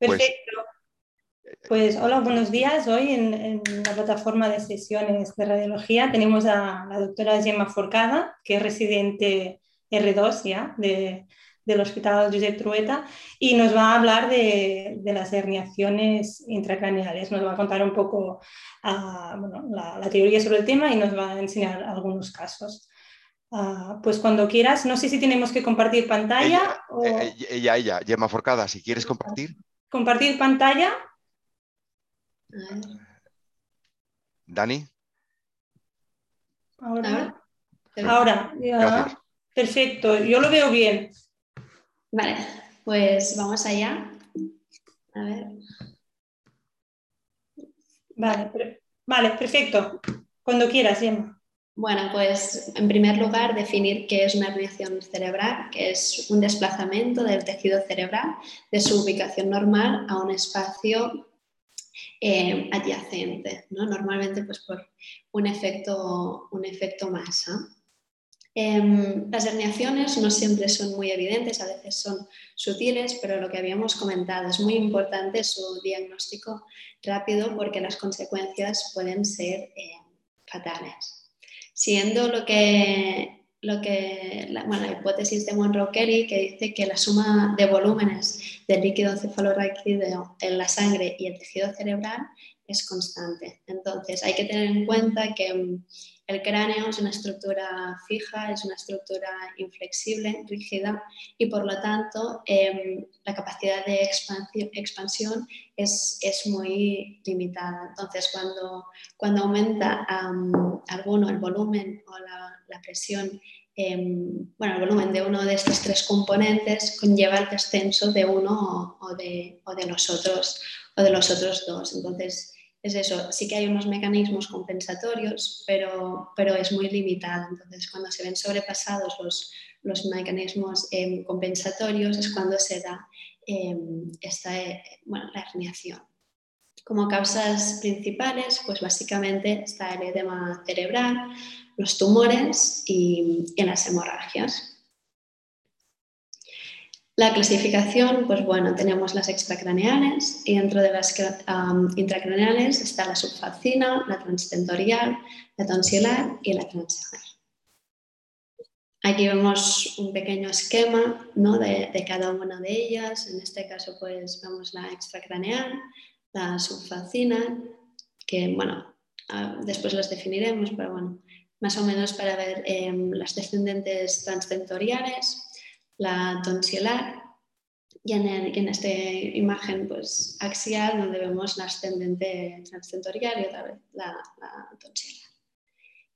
Pues Perfecto. Pues hola, buenos días. Hoy en, la plataforma de sesiones de radiología tenemos a la doctora Gemma Forcada, que es residente R2 ya de, del Hospital Josep Trueta y nos va a hablar de, las herniaciones intracraneales. Nos va a contar un poco ah, la, teoría sobre el tema y nos va a enseñar algunos casos. Ah, pues cuando quieras, no sé si tenemos que compartir pantalla. Ella, o... Eh, ella, ella, Gemma Forcada, si quieres compartir. Compartir pantalla. Dani. Ahora. Ahora. Perfecto, yo lo veo bien. Vale, pues vamos allá. A ver. Vale, vale, perfecto. Cuando quieras, Gemma. Bueno, pues en primer lugar definir qué es una herniación cerebral, que es un desplazamiento del tejido cerebral de su ubicación normal a un espacio eh, adyacente, ¿no? normalmente pues por un efecto, un efecto masa. Em, las herniaciones no siempre son muy evidentes, a veces son sutiles, pero lo que habíamos comentado es muy importante su diagnóstico rápido porque las consecuencias pueden ser eh, fatales siendo lo que, lo que la, hipótesis de Monroe-Kelly que dice que la suma de volúmenes del líquido cefalorraquídeo en la sangre y el tejido cerebral es constante. Entonces, hay que tener en cuenta que el cráneo es una estructura fija, es una estructura inflexible, rígida y por lo tanto em, la capacidad de expansión es, muy limitada. Entonces cuando, cuando aumenta alguno el volumen o la, presión, em, bueno, el volumen de uno de estos tres componentes conlleva el descenso de uno o, de, o de, los otros, o de los otros dos. Entonces es eso, sí que hay unos mecanismos compensatorios, pero, pero es muy limitado. Entonces, cuando se ven sobrepasados los, los mecanismos em, compensatorios es cuando se da em, esta, eh, bueno, la herniación. Como causas principales, pues básicamente está el edema cerebral, los tumores y, y las hemorragias. La clasificación, pues bueno, tenemos las extracraneales y dentro de las intracraneales está la subfacina, la transtentorial, la tonsilar y la transegral. Aquí vemos un pequeño esquema ¿no? de, cada una de ellas. En este caso, pues vemos la extracraneal, la subfacina, que bueno, después las definiremos, pero bueno, más o menos para ver em, las descendentes transtentoriales la tonsilar y en, esta imagen pues, axial donde vemos la ascendente transcentorial y otra vez la, tonsilar.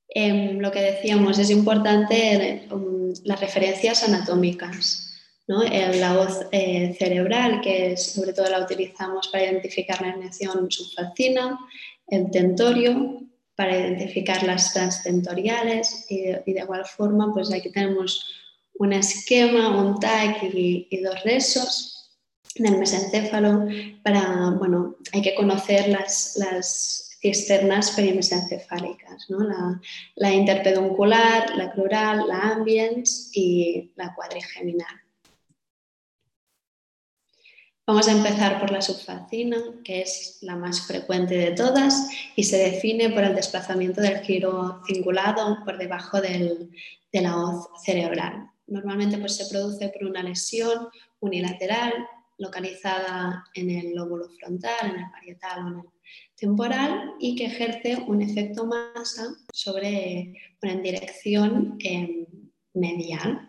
Em, lo que decíamos, es importante um, las referencias anatómicas. ¿no? la voz eh, cerebral, que sobre todo la utilizamos para identificar la herniación subfacina, el tentorio, para identificar las transtentoriales y, y de igual forma pues aquí tenemos un esquema, un TAC y, dos rezos del mesencéfalo para, bueno, hay que conocer las, las cisternas perimesencefálicas, ¿no? la, la, interpeduncular, la crural, la ambiens y la cuadrigeminal. Vamos a empezar por la subfacina, que es la más frecuente de todas y se define por el desplazamiento del giro cingulado por debajo del, de la hoz cerebral. Normalmente pues, se produce por una lesión unilateral localizada en el lóbulo frontal, en el parietal o en el temporal y que ejerce un efecto masa sobre, en dirección em, medial.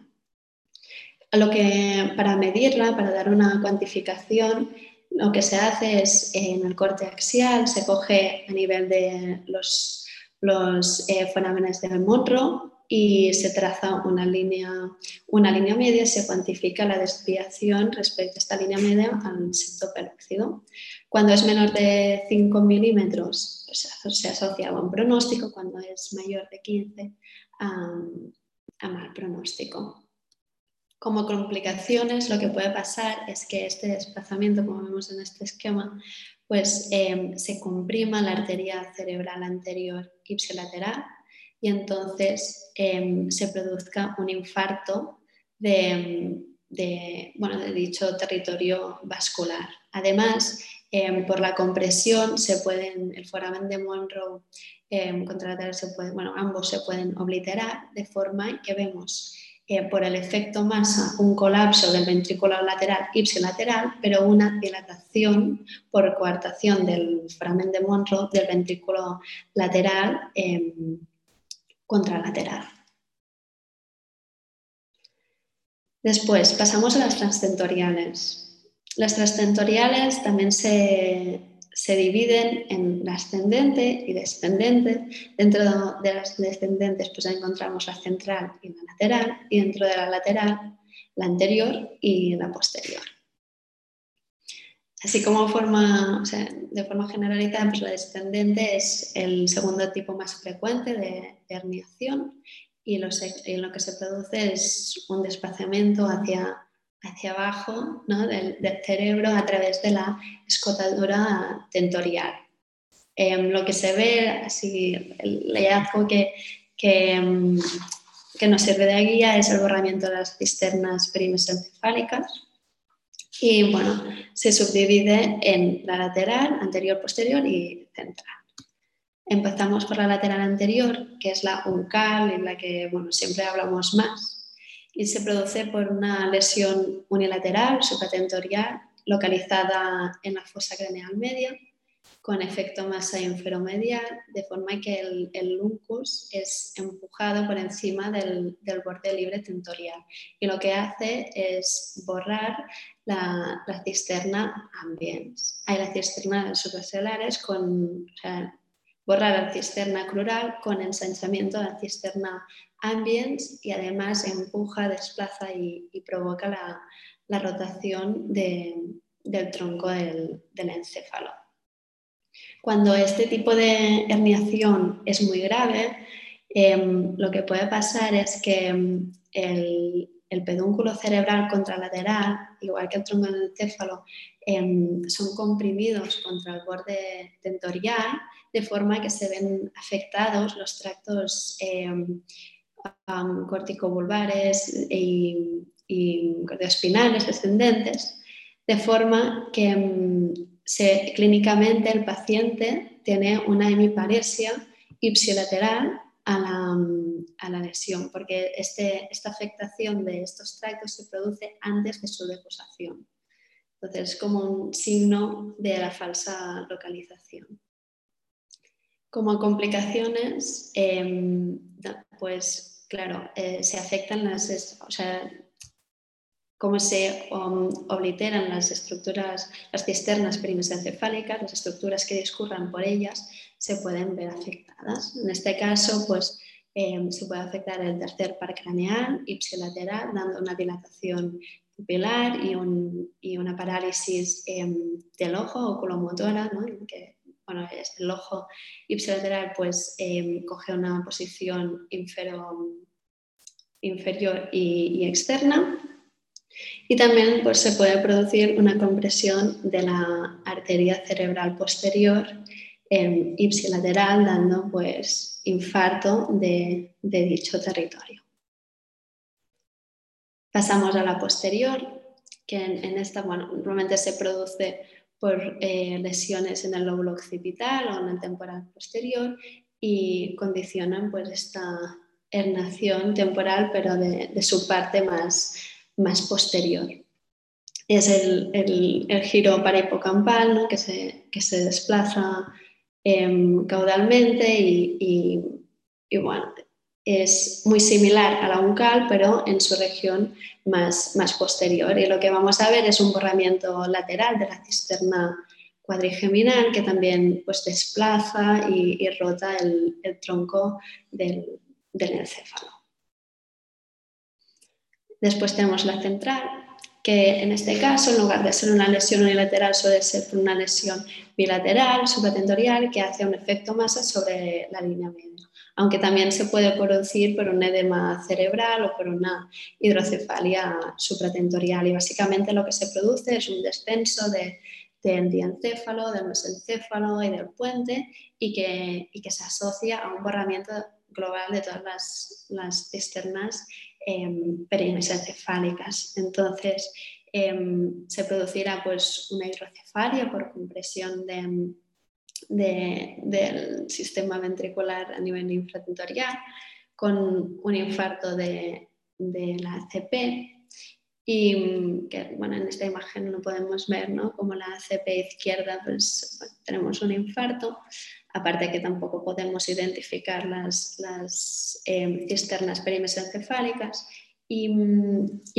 Lo que, para medirla, para dar una cuantificación, lo que se hace es en el corte axial, se coge a nivel de los, los eh, del y se traza una línea, una línea media y se cuantifica la desviación respecto a esta línea media al septo pelóxido. Cuando es menor de 5 milímetros pues se asocia a buen pronóstico, cuando es mayor de 15 a, mal pronóstico. Como complicaciones, lo que puede pasar es que este desplazamiento, como vemos en este esquema, pues eh, se comprima la arteria cerebral anterior ipsilateral y entonces em, se produzca un infarto de, bueno, de dicho territorio vascular. Además, em, por la compresión se pueden, el foramen de Monroe eh, se puede, bueno, ambos se pueden obliterar de forma que vemos eh, por el efecto masa un colapso del ventrículo lateral ipsilateral, pero una dilatación por coartación del foramen de Monroe del ventrículo lateral contralateral. Después pasamos a las transtentoriales. Las transtentoriales también se, se dividen en la ascendente y descendente. Dentro de las descendentes pues encontramos la central y la lateral y dentro de la lateral la anterior y la posterior. Así como forma, de forma generalizada, pues la descendente es el segundo tipo más frecuente de, herniación y y lo, que se produce es un desplazamiento hacia hacia abajo del, cerebro a través de la escotadura tentorial. Em, lo que se ve, así, el hallazgo que, em, que, nos sirve de guía es el borramiento de las cisternas perimesencefálicas y bueno, se subdivide en la lateral, anterior, posterior y central. Empezamos por la lateral anterior, que es la uncal, en la que bueno, siempre hablamos más, y se produce por una lesión unilateral supratentorial localizada en la fosa craneal media con efecto masa inferomedial, de forma que el, el luncus es empujado por encima del, del, borde libre tentorial y lo que hace es borrar la, la cisterna ambiens. Hay las cisternas supracelares con, borrar la cisterna crural con ensanchamiento de la cisterna ambiens y además empuja, desplaza y, provoca la, rotación del tronco del, encéfalo. Cuando este tipo de herniación es muy grave, em, lo que puede pasar es que em, el, pedúnculo cerebral contralateral, igual que el tronco del encéfalo, em, son comprimidos contra el borde tentorial, de forma que se ven afectados los tractos um, corticobulbares y, y descendentes, de forma que clínicamente el paciente tiene una hemiparesia ipsilateral a la, a la lesión, porque este, esta afectación de estos tractos se produce antes de su deposación. Entonces, es como un signo de la falsa localización. Como complicaciones, em, pues claro, eh, se afectan las, cómo se um, obliteran las estructuras, las cisternas perimesencefálicas, las estructuras que discurran por ellas, se pueden ver afectadas. En este caso, pues em, se puede afectar el tercer par craneal, ipsilateral, dando una dilatación pupilar y, una parálisis em, del ojo oculomotora, ¿no? bueno, el ojo ipsilateral pues em, coge una posición inferior y, externa y también pues, se puede producir una compresión de la arteria cerebral posterior em, ipsilateral dando pues infarto de, dicho territorio. Pasamos a la posterior, que en, esta, bueno, normalmente se produce por eh, lesiones en el lóbulo occipital o en el temporal posterior y condicionan pues, esta hernación temporal, pero de, su parte más, más posterior. Es el, el, giro parahipocampal que, se, que se desplaza em, caudalmente y, y, bueno, es muy similar a la uncal, pero en su región más, más posterior. Y lo que vamos a ver es un borramiento lateral de la cisterna cuadrigeminal que también pues, desplaza y, rota el, tronco del, encéfalo. Después tenemos la central, que en este caso, en lugar de ser una lesión unilateral, suele ser una lesión bilateral, supratentorial, que hace un efecto masa sobre la línea media aunque también se puede producir por un edema cerebral o por una hidrocefalia supratentorial. Y básicamente lo que se produce es un descenso de, del diencéfalo, del mesencéfalo y del puente y que, que, se asocia a un borramiento global de todas las, las cisternas eh. Entonces, em, se producirá pues, una hidrocefalia por compresión de, del sistema ventricular a nivel infratentorial, con un infarto de, la ACP y que bueno, en esta imagen lo podemos ver, ¿no? Como la ACP izquierda, pues tenemos un infarto, aparte que tampoco podemos identificar las, cisternas perimesencefálicas y,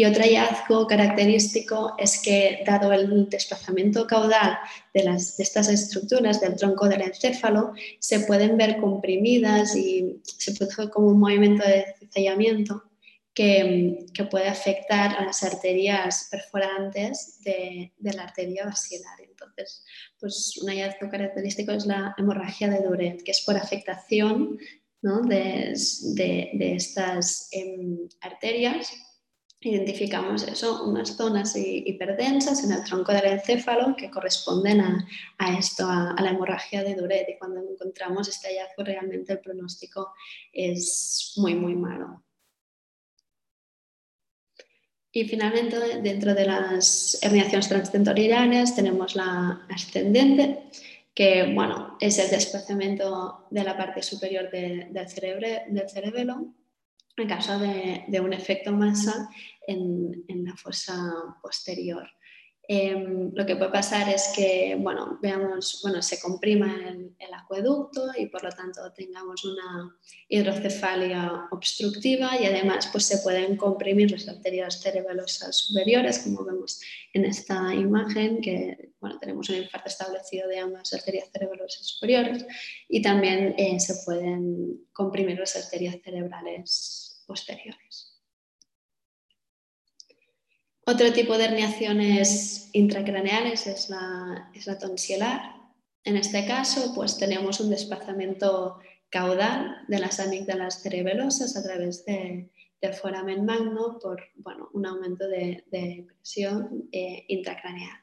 otro hallazgo característico es que, dado el desplazamiento caudal de, estas estructuras del tronco del encéfalo, se pueden ver comprimidas y se produce como un movimiento de cizallamiento que, puede afectar a las arterias perforantes de, la arteria basilar. Entonces, pues un hallazgo característico es la hemorragia de Duret, que es por afectación de, estas em, arterias, identificamos eso, unas zonas hiperdensas en el tronco del encéfalo que corresponden a, esto, a, la hemorragia de Duret. Y cuando encontramos este hallazgo, realmente el pronóstico es muy, muy malo. Y finalmente, dentro de las herniaciones transtentoriales tenemos la ascendente, que bueno, es el desplazamiento de la parte superior del, cerebro, del cerebelo en caso de, un efecto masa en, en la fosa posterior. Em, lo que puede pasar es que, bueno, veamos, bueno, se comprima el, acueducto y por lo tanto tengamos una hidrocefalia obstructiva y además pues se pueden comprimir las arterias cerebelosas superiores, como vemos en esta imagen, que bueno, tenemos un infarto establecido de ambas arterias cerebelosas superiores y también eh, se pueden comprimir las arterias cerebrales posteriores. Otro tipo de herniaciones intracraneales es la, es la tonsilar. En este caso, pues tenemos un desplazamiento caudal de las amígdalas cerebelosas a través de, del foramen magno por bueno, un aumento de, presión eh, intracraneal.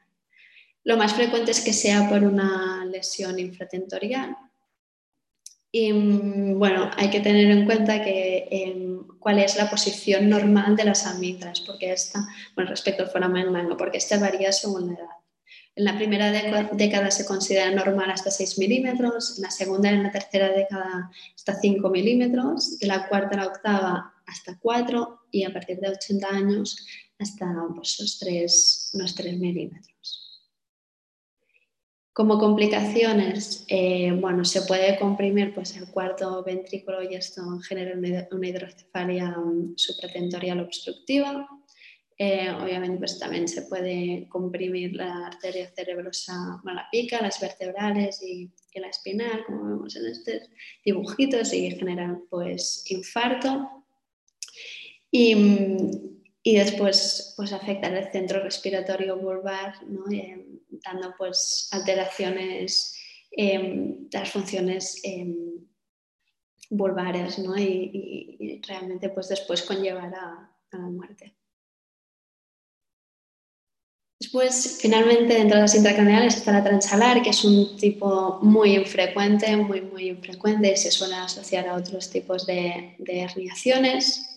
Lo más frecuente es que sea por una lesión infratentorial, y mm, bueno, hay que tener en cuenta que, em, cuál es la posición normal de las amígdalas, porque esta, bueno, respecto al foramen magno, porque esta varía según la edad. En la primera década se considera normal hasta 6 milímetros, en la segunda y en la tercera década hasta 5 milímetros, en la cuarta y la octava hasta 4 y a partir de 80 años hasta pues, los, 3, los 3 milímetros. Como complicaciones, eh, bueno, se puede comprimir pues, el cuarto ventrículo y esto genera una hidrocefalia mm, supratentorial obstructiva. Eh, obviamente pues, también se puede comprimir la arteria cerebrosa, la pica, las vertebrales y, la espinal, como vemos en estos dibujitos, y generan pues, infarto. Y, mm, y después pues afectar el centro respiratorio vulvar, ¿no? Eh, dando pues alteraciones em, de las funciones em, vulvares ¿no? y, realmente pues después conllevar a, la muerte. Después, finalmente, dentro de las intracraneales está la transalar, que es un tipo muy infrecuente, muy, muy infrecuente se suele asociar a otros tipos de herniaciones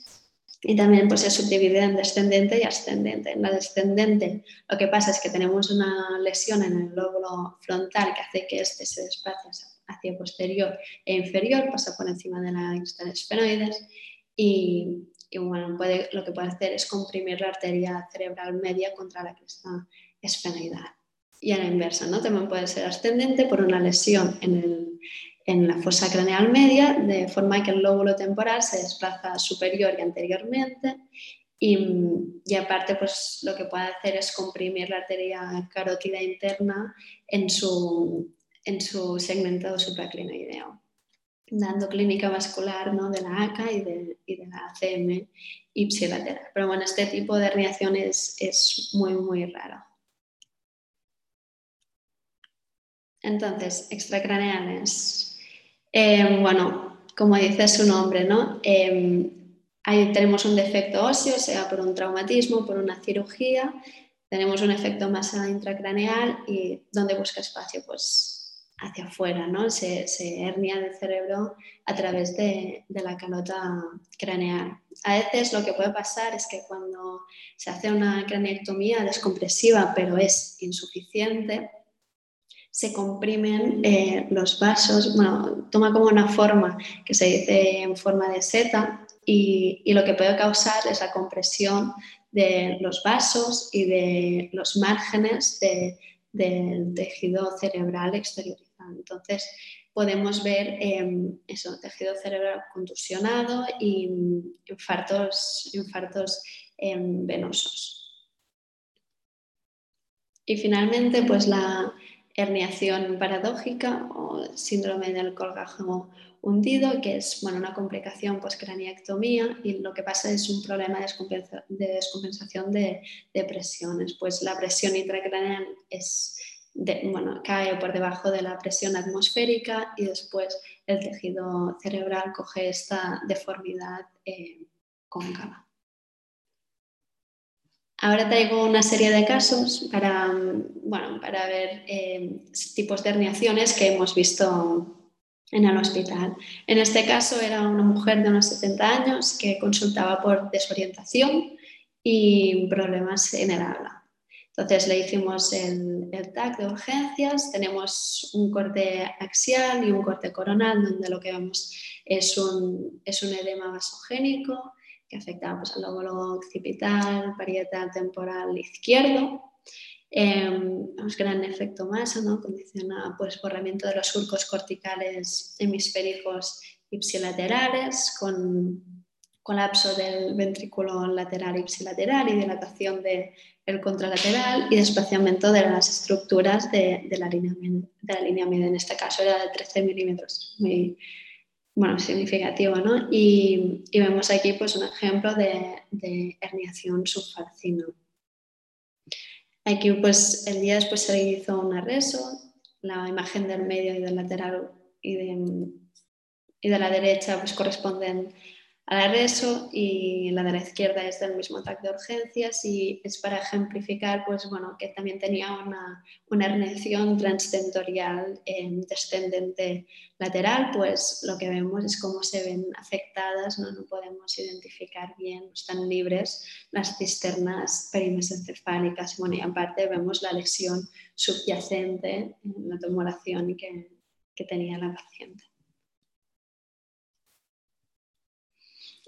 y también pues, se subdivide en descendente y ascendente. En la descendente lo que pasa es que tenemos una lesión en el lóbulo frontal que hace que este se desplace hacia posterior e inferior, pasa por encima de la cresta esfenoides y, y bueno, lo que puede hacer es comprimir la arteria cerebral media contra la cresta esfenoidal. Y a la inversa, ¿no? También puede ser ascendente por una lesión en el, en la fosa craneal media, de forma que el lóbulo temporal se desplaza superior y anteriormente. Y, aparte, pues lo que puede hacer es comprimir la arteria carótida interna en su, en su segmento supraclinoideo, dando clínica vascular ¿no? de la ACA y de, y de la ACM ipsilateral. Pero bueno, este tipo de herniaciones es muy, muy raro. Entonces, extracraneales. Em, bueno, como dice su nombre, ¿no? Em, ahí tenemos un defecto óseo, sea por un traumatismo, por una cirugía, tenemos un efecto masa intracraneal y ¿dónde busca espacio? Pues hacia afuera, ¿no? Se, hernia del cerebro a través de, la calota craneal. A veces lo que puede pasar es que cuando se hace una craneectomía descompresiva pero es insuficiente, se comprimen eh, los vasos, bueno, toma como una forma que se dice en forma de seta y, lo que puede causar es la compresión de los vasos y de los márgenes del tejido cerebral exterior. Entonces, podemos ver em, eso, tejido cerebral contusionado y infartos, infartos em, venosos. Y finalmente, pues la herniación paradójica o síndrome del colgajo hundido, que es bueno, una complicación postcraniectomía y lo que pasa es un problema de, descompensación de, de presiones. Pues la presión intracraneal es bueno, cae por debajo de la presión atmosférica y después el tejido cerebral coge esta deformidad eh, cóncava. Ahora traigo una serie de casos para, bueno, para ver eh, tipos de herniaciones que hemos visto en el hospital. En este caso era una mujer de unos 70 años que consultaba por desorientación y problemas en el habla. Entonces le hicimos el, el TAC de urgencias, tenemos un corte axial y un corte coronal, donde lo que vemos es un, es un edema vasogénico que afecta pues, al lóbulo occipital, parietal temporal izquierdo. Eh, un gran efecto masa, ¿no? condiciona pues, borramiento de los surcos corticales hemisféricos ipsilaterales con colapso del ventrículo lateral ipsilateral y dilatación de el contralateral y desplazamiento de las estructuras de, la, línea, de la línea media. En este caso era de 13 milímetros, muy bueno, significativo. ¿no? Y, vemos aquí pues, un ejemplo de, herniación subfalcina. Aquí pues, el día después se hizo un arreso, la imagen del medio y del lateral y de, y de la derecha pues, corresponden a la reso y la de la izquierda es del mismo TAC de urgencias y es para ejemplificar pues, bueno, que también tenía una, una herniación transtentorial descendente lateral, pues lo que vemos es cómo se ven afectadas, no, no podemos identificar bien, están libres las cisternas perimesencefálicas bueno, y aparte vemos la lesión subyacente en la tumoración que, que tenía la paciente.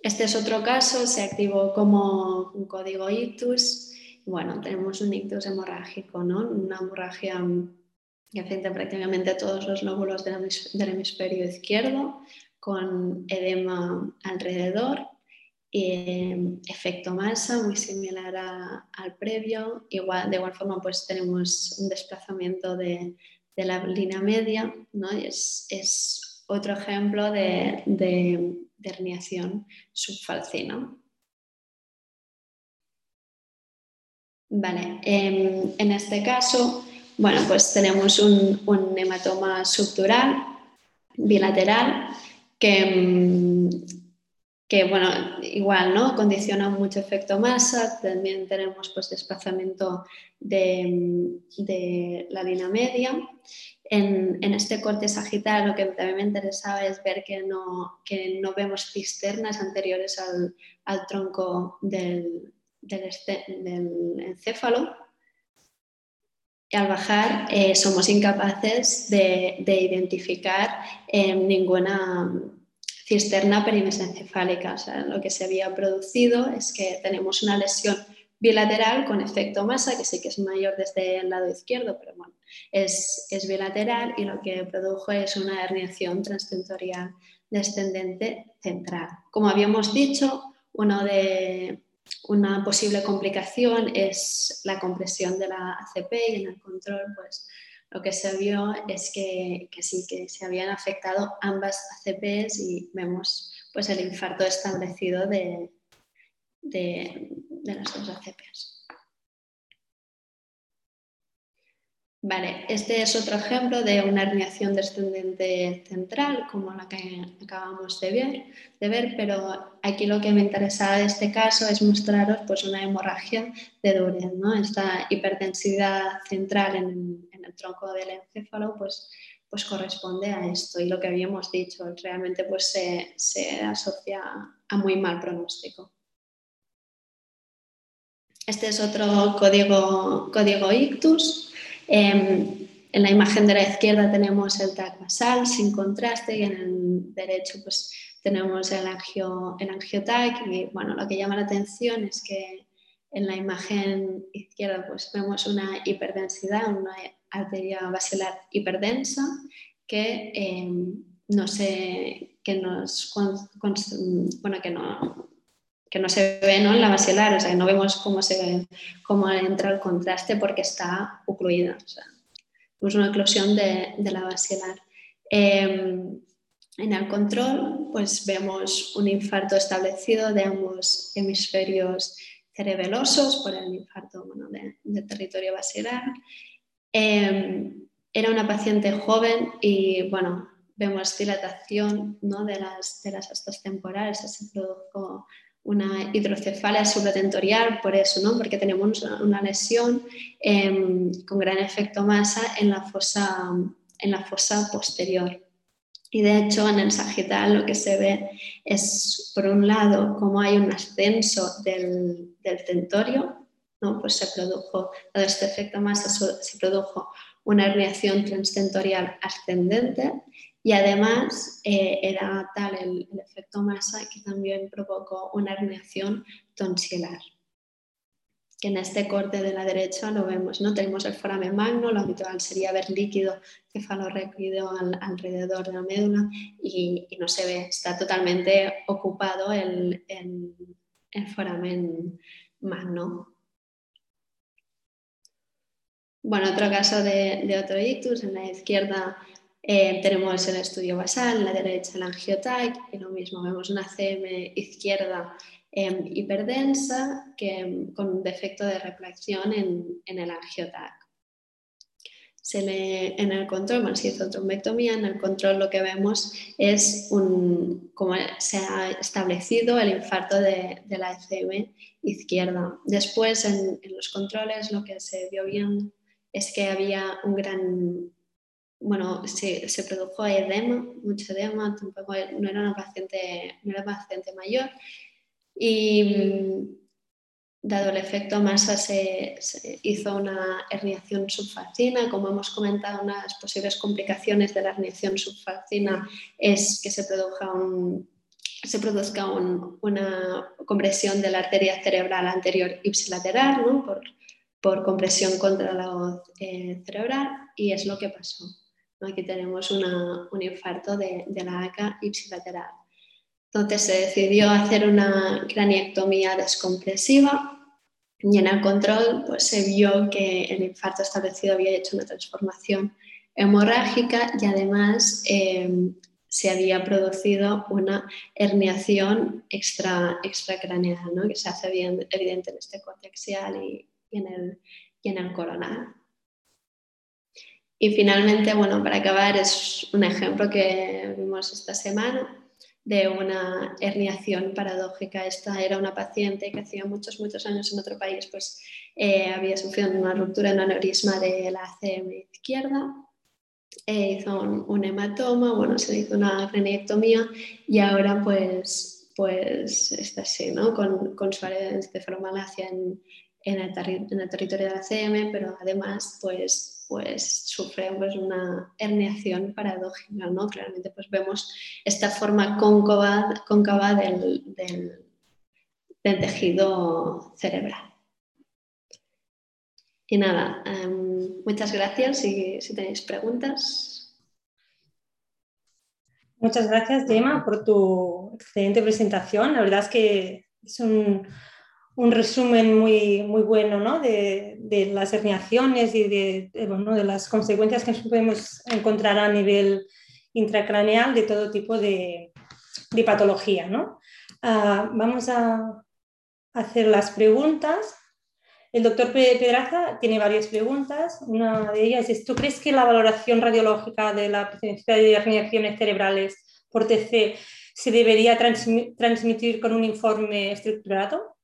Este es otro caso, se activó como un código ictus. Bueno, tenemos un ictus hemorrágico, ¿no? una hemorragia que afecta prácticamente a todos los lóbulos del hemisferio izquierdo, con edema alrededor, y efecto masa muy similar al previo. Igual, de igual forma, pues tenemos un desplazamiento de, la línea media, ¿no? es, es, otro ejemplo de herniación subfalcina. Vale, em, en este caso, bueno, pues tenemos un, hematoma subdural bilateral que, em, que, bueno, igual, ¿no? Condiciona mucho efecto masa, también tenemos pues desplazamiento de, de la línea media en, este corte sagital lo que también me interesaba es ver que no, que no vemos cisternas anteriores al, al tronco del, del, este, encéfalo. Y al bajar eh, somos incapaces de, de identificar eh, ninguna cisterna perimesencefálica. O sea, lo que se había producido es que tenemos una lesión bilateral con efecto masa, que sí que es mayor desde el lado izquierdo, pero bueno, es, bilateral y lo que produjo es una herniación transtentorial descendente central. Como habíamos dicho, uno de, una posible complicación es la compresión de la ACP y en el control, pues lo que se vio es que, sí, que se habían afectado ambas ACPs y vemos pues el infarto establecido de, de, las dos ACPs. Vale, este es otro ejemplo de una herniación descendente central, como la que acabamos de ver, de ver, pero aquí lo que me interesaba de este caso es mostraros pues, una hemorragia de Duren, ¿no? Esta hipertensidad central en, el tronco del encéfalo pues, pues corresponde a esto y lo que habíamos dicho, realmente pues se, asocia a muy mal pronóstico. Este es otro código, código ictus. Em, en la imagen de la izquierda tenemos el TAC basal sin contraste y en el derecho pues tenemos el, angio, el angiotac y bueno, lo que llama la atención es que en la imagen izquierda pues vemos una hiperdensidad, una arteria basilar hiperdensa que em, no se, que nos, bueno, que no, que no se ve ¿no? en la basilar, o sea, no vemos cómo, se, cómo entra el contraste porque está ocluida. O es una eclosión de, de la basilar. Em, en el control, pues vemos un infarto establecido de ambos hemisferios cerebelosos por el infarto bueno, de, territorio basilar. Em, era una paciente joven y bueno, vemos dilatación ¿no? de, las, de las astas temporales, se produjo una hidrocefalia supratentorial por eso, ¿no? porque tenemos una lesión em, con gran efecto masa en la fosa, en la fosa posterior. Y de hecho en el sagital lo que se ve es, por un lado, como hay un ascenso del, del tentorio, ¿no? pues se produjo, dado este efecto masa, se produjo una herniación transtentorial ascendente y además eh, era tal el, efecto masa que también provocó una herniación tonsilar. Que en este corte de la derecha lo vemos, ¿no? Tenemos el foramen magno, lo habitual sería ver líquido cefalorraquídeo alrededor de la médula y, no se ve, está totalmente ocupado el, el, foramen magno. Bueno, otro caso de, de otro ictus, en la izquierda eh, tenemos el estudio basal, en la derecha el angiotac y lo mismo, vemos una CM izquierda em, hiperdensa que, em, con un defecto de reflexión en, el angiotac. Se en el control, bueno, se hizo trombectomía, en el control lo que vemos es un, como se ha establecido el infarto de, la ECM izquierda. Después en, en los controles lo que se vio bien es que había un gran bueno, se, se, produjo edema, mucho edema, tampoco no era una paciente, no mayor y mm, dado el efecto masa se, hizo una herniación subfacina. Como hemos comentado, una de las posibles complicaciones de la herniación subfacina es que se produzca, un, una compresión de la arteria cerebral anterior ipsilateral ¿no? por, por, compresión contra la voz eh, cerebral y es lo que pasó. Aquí tenemos un infarto de, la ACA ipsilateral. Entonces se decidió hacer una craniectomía descompresiva y en el control pues, se vio que el infarto establecido había hecho una transformación hemorrágica y además em, se había producido una herniación extra, extracraneal, ¿no? que se hace bien evidente en este corte axial y, en el, y en el coronal. Y finalmente, bueno, para acabar, es un ejemplo que vimos esta semana de una herniación paradójica. Esta era una paciente que hacía muchos, muchos años en otro país, pues eh, había sufrido una ruptura en aneurisma de la ACM izquierda, e hizo un, hematoma, bueno, se hizo una craniectomía y ahora pues, pues está así, ¿no? Con, con su encefalomalacia en, en, el, en el territorio de la ACM, pero además pues pues sufre pues, una herniación paradójica, ¿no? Claramente pues vemos esta forma cóncava, del, tejido cerebral. Y nada, em, muchas gracias si, si tenéis preguntas. Muchas gracias, Gemma, por tu excelente presentación. La verdad es que es un, un resumen muy, muy bueno de, las herniaciones y de, de, las consecuencias que podemos encontrar a nivel intracraneal de todo tipo de, patología. ¿no? Ah, vamos a hacer las preguntas. El doctor Pedraza tiene varias preguntas. Una de ellas es, ¿tú crees que la valoración radiológica de la presencia de herniaciones cerebrales por TC se debería transmitir con un informe estructurado?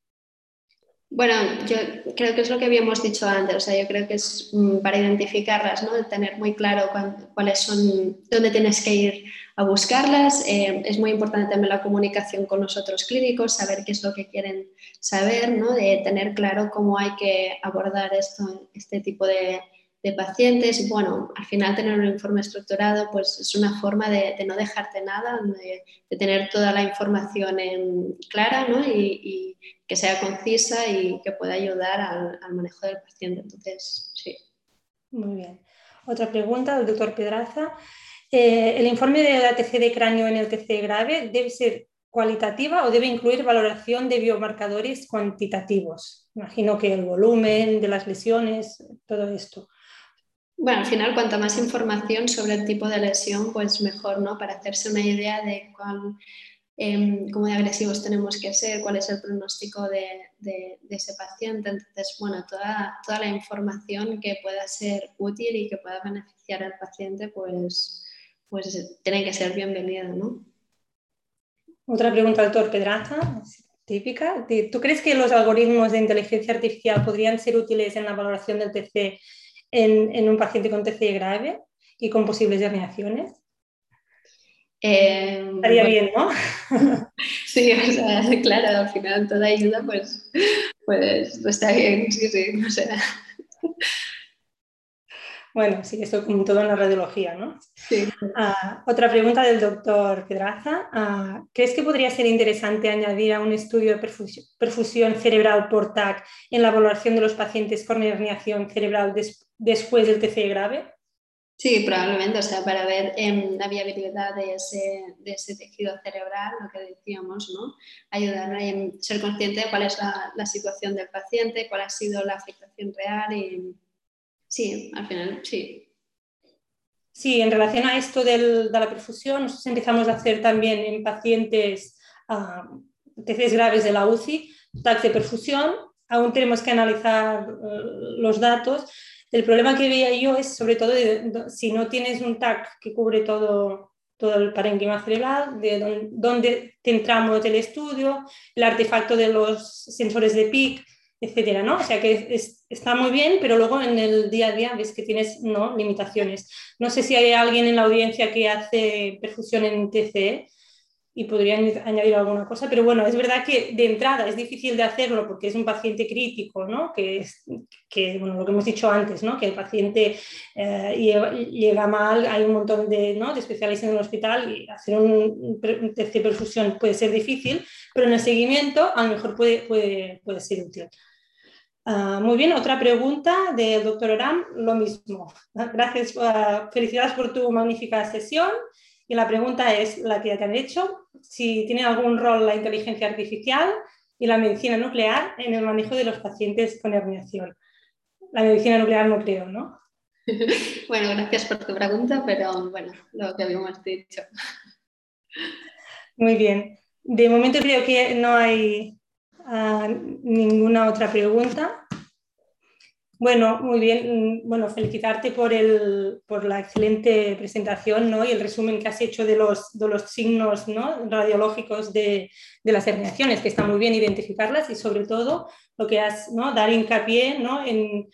Bueno, yo creo que es lo que habíamos dicho antes, o sea, yo creo que es mm, para identificarlas, ¿no? tener muy claro cuáles son, dónde tienes que ir a buscarlas. Eh, es muy importante también la comunicación con los otros clínicos, saber qué es lo que quieren saber, ¿no? de tener claro cómo hay que abordar esto, este tipo de, de pacientes. Bueno, al final tener un informe estructurado pues es una forma de, no dejarte nada, de, tener toda la información en, clara ¿no? y, que sea concisa y que pueda ayudar al, manejo del paciente. Entonces, sí. Muy bien. Otra pregunta del doctor Pedraza. Eh, ¿El informe de la TC de cráneo en el TC grave debe ser cualitativa o debe incluir valoración de biomarcadores cuantitativos? Imagino que el volumen de las lesiones, todo esto. Bueno, al final, cuanta más información sobre el tipo de lesión, pues mejor, ¿no? Para hacerse una idea de cuál, em, cómo de agresivos tenemos que ser, cuál es el pronóstico de, ese paciente. Entonces, bueno, toda, toda la información que pueda ser útil y que pueda beneficiar al paciente, pues, pues tiene que ser bienvenida, ¿no? Otra pregunta, doctor Pedraza, típica. ¿Tú crees que los algoritmos de inteligencia artificial podrían ser útiles en la valoración del TC en, un paciente con TCE grave y con posibles herniaciones? Eh, Estaría bien, ¿no? sí, o sea, claro, al final toda ayuda pues, pues, pues está bien, sí, sí, o sea. Bueno, sí, esto como todo en la radiología, ¿no? Sí. Ah, otra pregunta del doctor Pedraza. Ah, ¿Crees que podría ser interesante añadir a un estudio de perfusión, cerebral por TAC en la evaluación de los pacientes con herniación cerebral después del TC grave? Sí, probablemente, o sea, para ver em, la viabilidad de ese, de ese, tejido cerebral, lo que decíamos, ¿no? Ayudar a ser consciente de cuál es la, la, situación del paciente, cuál ha sido la afectación real y sí, al final, sí. Sí, en relación a esto del, de la perfusión, nosotros empezamos a hacer también en pacientes uh, TCs graves de la UCI, TAC de perfusión, aún tenemos que analizar uh, los datos, el problema que veía yo es sobre todo si no tienes un TAC que cubre todo, todo el parénquima cerebral, de dónde centramos el estudio, el artefacto de los sensores de PIC, etcétera, ¿no? O sea que está muy bien, pero luego en el día a día ves que tienes ¿no? limitaciones. No sé si hay alguien en la audiencia que hace perfusión en TCE, y podría añadir alguna cosa, pero bueno, es verdad que de entrada es difícil de hacerlo porque es un paciente crítico, ¿no? Que es que, bueno, lo que hemos dicho antes, ¿no? Que el paciente eh, llega, mal, hay un montón de, ¿no? de especialistas en el hospital y hacer un, test de perfusión puede ser difícil, pero en el seguimiento a lo mejor puede, puede, puede ser útil. Ah, muy bien, otra pregunta del doctor Oram, lo mismo. Gracias, uh, felicidades por tu magnífica sesión. Y la pregunta es la que ya te han hecho, si tiene algún rol la inteligencia artificial y la medicina nuclear en el manejo de los pacientes con herniación. La medicina nuclear no creo, ¿no? Bueno, gracias por tu pregunta, pero bueno, lo que habíamos dicho. Muy bien. De momento creo que no hay ah, ninguna otra pregunta. Bueno, muy bien. Mm, bueno, felicitarte por, el, por la excelente presentación ¿no? y el resumen que has hecho de los, de los signos ¿no? radiológicos de, de, las herniaciones, que está muy bien identificarlas y sobre todo lo que has, ¿no? dar hincapié ¿no? en,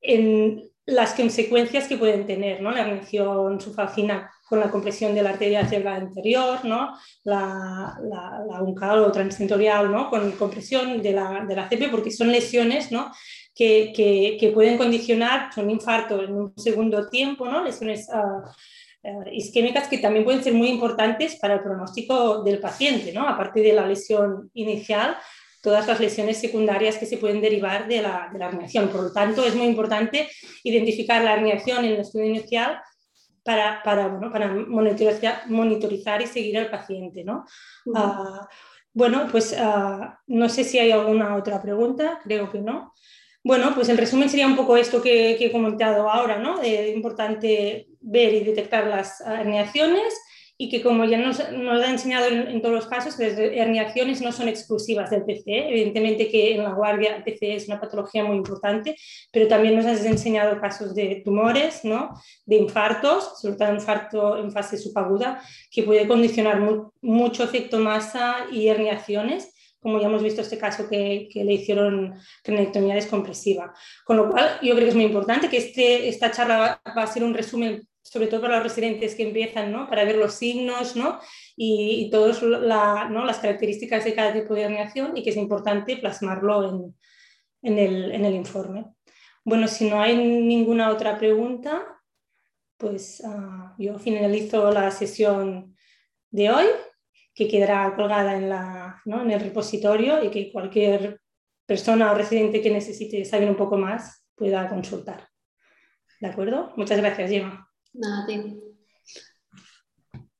en las consecuencias que pueden tener ¿no? la herniación subfalcina con la compresión de la arteria cerebral anterior, ¿no? la, la, la uncal o transtentorial ¿no? con compresión de la, de la CP, porque son lesiones ¿no? Que, pueden condicionar, son infarto en un segundo tiempo, ¿no? lesiones uh, isquémicas que también pueden ser muy importantes para el pronóstico del paciente, ¿no? aparte de la lesión inicial, todas las lesiones secundarias que se pueden derivar de la, de la herniación. Por lo tanto, es muy importante identificar la herniación en el estudio inicial para, para, bueno, para monitorizar, monitorizar, y seguir al paciente. ¿no? Uh, bueno, pues uh, no sé si hay alguna otra pregunta, creo que no. Bueno, pues el resumen sería un poco esto que, he comentado ahora, ¿no? Es importante ver y detectar las herniaciones y que como ya nos, nos ha enseñado en, todos los casos, las herniaciones no son exclusivas del TCE. Evidentemente que en la guardia el TCE es una patología muy importante, pero también nos has enseñado casos de tumores, ¿no? de infartos, sobre todo infarto en fase subaguda, que puede condicionar mucho efecto masa y herniaciones como ya hemos visto este caso que, le hicieron cranectomía descompresiva. Con lo cual, yo creo que es muy importante que este, esta charla va, a ser un resumen, sobre todo para los residentes que empiezan, ¿no? para ver los signos ¿no? y, y todas ¿no? las características de cada tipo de herniación y que es importante plasmarlo en, en, el, en el informe. Bueno, si no hay ninguna otra pregunta, pues uh, yo finalizo la sesión de hoy que quedará colgada en, la, ¿no? en el repositorio y que cualquier persona o residente que necesite saber un poco más pueda consultar. ¿De acuerdo? Muchas gracias, Gemma. Nada, tío.